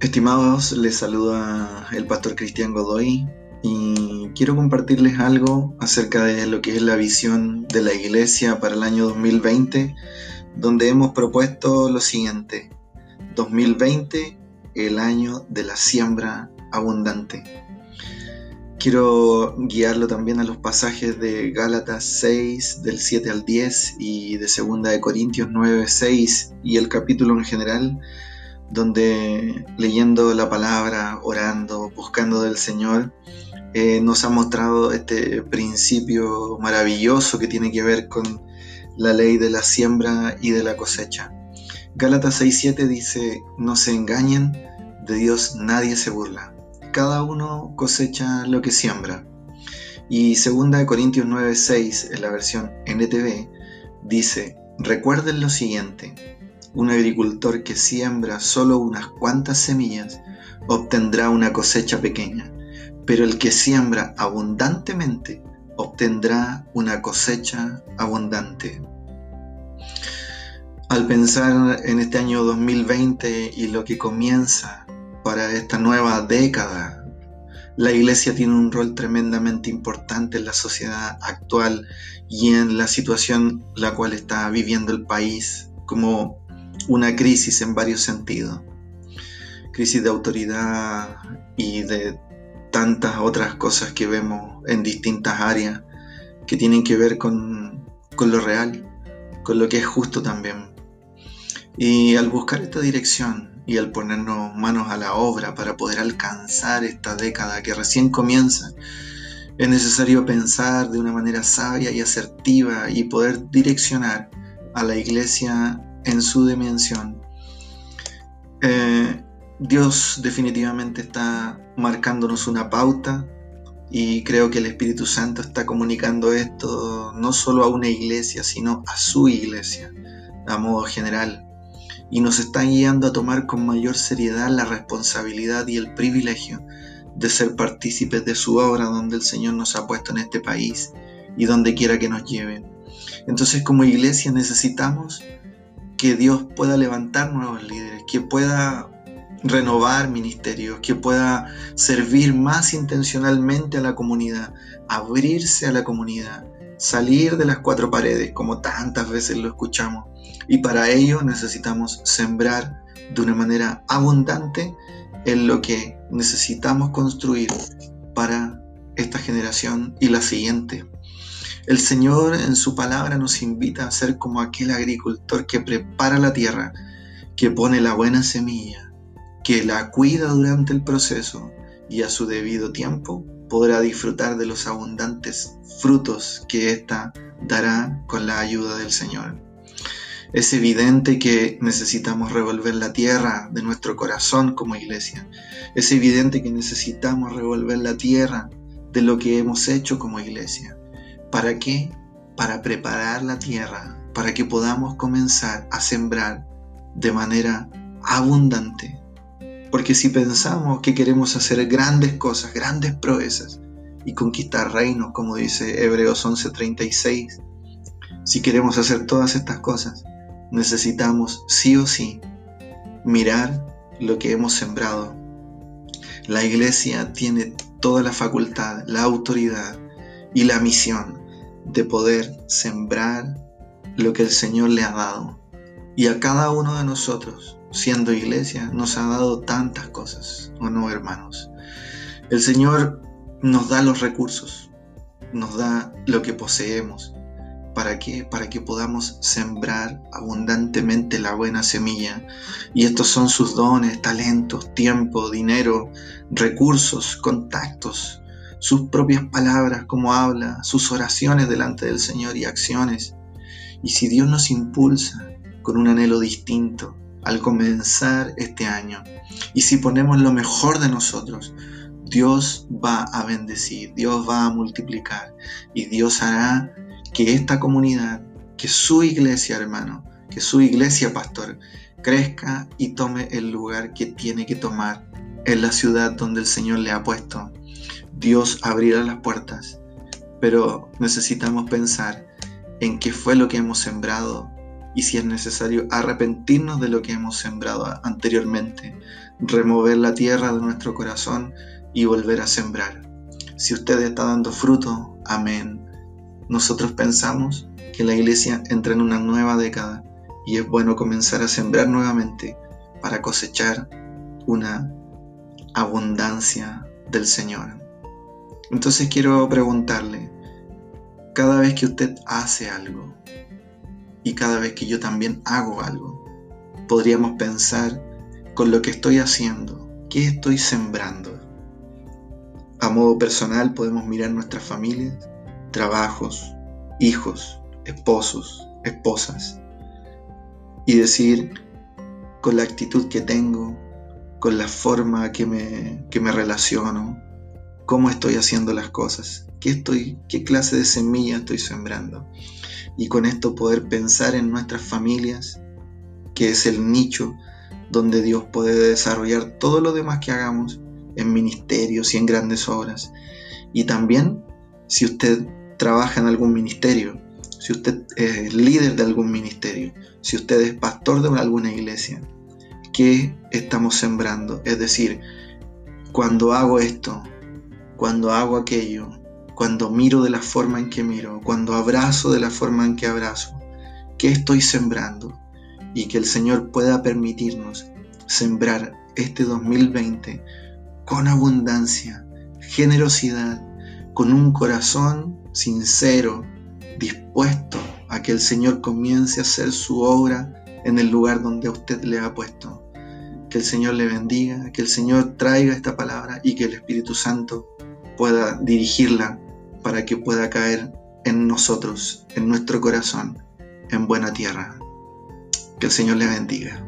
Estimados, les saluda el pastor Cristian Godoy y quiero compartirles algo acerca de lo que es la visión de la iglesia para el año 2020, donde hemos propuesto lo siguiente. 2020, el año de la siembra abundante. Quiero guiarlo también a los pasajes de Gálatas 6, del 7 al 10 y de 2 de Corintios 9, 6 y el capítulo en general donde leyendo la palabra, orando, buscando del Señor, eh, nos ha mostrado este principio maravilloso que tiene que ver con la ley de la siembra y de la cosecha. Gálatas 6.7 dice, no se engañen, de Dios nadie se burla. Cada uno cosecha lo que siembra. Y 2 Corintios 9.6, en la versión NTV, dice, recuerden lo siguiente, un agricultor que siembra solo unas cuantas semillas obtendrá una cosecha pequeña, pero el que siembra abundantemente obtendrá una cosecha abundante. Al pensar en este año 2020 y lo que comienza para esta nueva década, la iglesia tiene un rol tremendamente importante en la sociedad actual y en la situación la cual está viviendo el país como una crisis en varios sentidos. Crisis de autoridad y de tantas otras cosas que vemos en distintas áreas que tienen que ver con, lo real, con lo que es justo también. Y al buscar esta dirección y al ponernos manos a la obra para poder alcanzar esta década que recién comienza, es necesario pensar de una manera sabia y asertiva y poder direccionar a la iglesia en su dimensión. Eh, Dios definitivamente está marcándonos una pauta y creo que el Espíritu Santo está comunicando esto no solo a una iglesia, sino a su iglesia, a modo general. Y nos está guiando a tomar con mayor seriedad la responsabilidad y el privilegio de ser partícipes de su obra donde el Señor nos ha puesto en este país y donde quiera que nos lleve. Entonces como iglesia necesitamos que Dios pueda levantar nuevos líderes, que pueda renovar ministerios, que pueda servir más intencionalmente a la comunidad, abrirse a la comunidad, salir de las cuatro paredes, como tantas veces lo escuchamos. Y para ello necesitamos sembrar de una manera abundante en lo que necesitamos construir para esta generación y la siguiente. El Señor en su palabra nos invita a ser como aquel agricultor que prepara la tierra, que pone la buena semilla, que la cuida durante el proceso y a su debido tiempo podrá disfrutar de los abundantes frutos que ésta dará con la ayuda del Señor. Es evidente que necesitamos revolver la tierra de nuestro corazón como iglesia. Es evidente que necesitamos revolver la tierra de lo que hemos hecho como iglesia. ¿Para qué? Para preparar la tierra, para que podamos comenzar a sembrar de manera abundante. Porque si pensamos que queremos hacer grandes cosas, grandes proezas y conquistar reinos, como dice Hebreos 11:36, si queremos hacer todas estas cosas, necesitamos sí o sí mirar lo que hemos sembrado. La iglesia tiene toda la facultad, la autoridad y la misión de poder sembrar lo que el Señor le ha dado. Y a cada uno de nosotros, siendo iglesia, nos ha dado tantas cosas, ¿o no, hermanos? El Señor nos da los recursos, nos da lo que poseemos. ¿Para qué? Para que podamos sembrar abundantemente la buena semilla. Y estos son sus dones, talentos, tiempo, dinero, recursos, contactos, sus propias palabras, como habla, sus oraciones delante del Señor y acciones. Y si Dios nos impulsa con un anhelo distinto al comenzar este año, y si ponemos lo mejor de nosotros, Dios va a bendecir, Dios va a multiplicar y Dios hará que esta comunidad, que su iglesia, hermano, que su iglesia, pastor, crezca y tome el lugar que tiene que tomar en la ciudad donde el Señor le ha puesto. Dios abrirá las puertas, pero necesitamos pensar en qué fue lo que hemos sembrado y si es necesario arrepentirnos de lo que hemos sembrado anteriormente, remover la tierra de nuestro corazón y volver a sembrar. Si usted está dando fruto, amén. Nosotros pensamos que la iglesia entra en una nueva década y es bueno comenzar a sembrar nuevamente para cosechar una abundancia del Señor. Entonces quiero preguntarle, cada vez que usted hace algo y cada vez que yo también hago algo, podríamos pensar con lo que estoy haciendo, ¿qué estoy sembrando? A modo personal podemos mirar nuestras familias, trabajos, hijos, esposos, esposas y decir con la actitud que tengo, con la forma que me, que me relaciono, cómo estoy haciendo las cosas, qué, estoy, qué clase de semilla estoy sembrando. Y con esto poder pensar en nuestras familias, que es el nicho donde Dios puede desarrollar todo lo demás que hagamos en ministerios y en grandes obras. Y también si usted trabaja en algún ministerio, si usted es líder de algún ministerio, si usted es pastor de alguna iglesia, ¿qué estamos sembrando? Es decir, cuando hago esto, cuando hago aquello, cuando miro de la forma en que miro, cuando abrazo de la forma en que abrazo, ¿qué estoy sembrando? Y que el Señor pueda permitirnos sembrar este 2020 con abundancia, generosidad, con un corazón sincero, dispuesto a que el Señor comience a hacer su obra en el lugar donde usted le ha puesto. Que el Señor le bendiga, que el Señor traiga esta palabra y que el Espíritu Santo pueda dirigirla para que pueda caer en nosotros, en nuestro corazón, en buena tierra. Que el Señor le bendiga.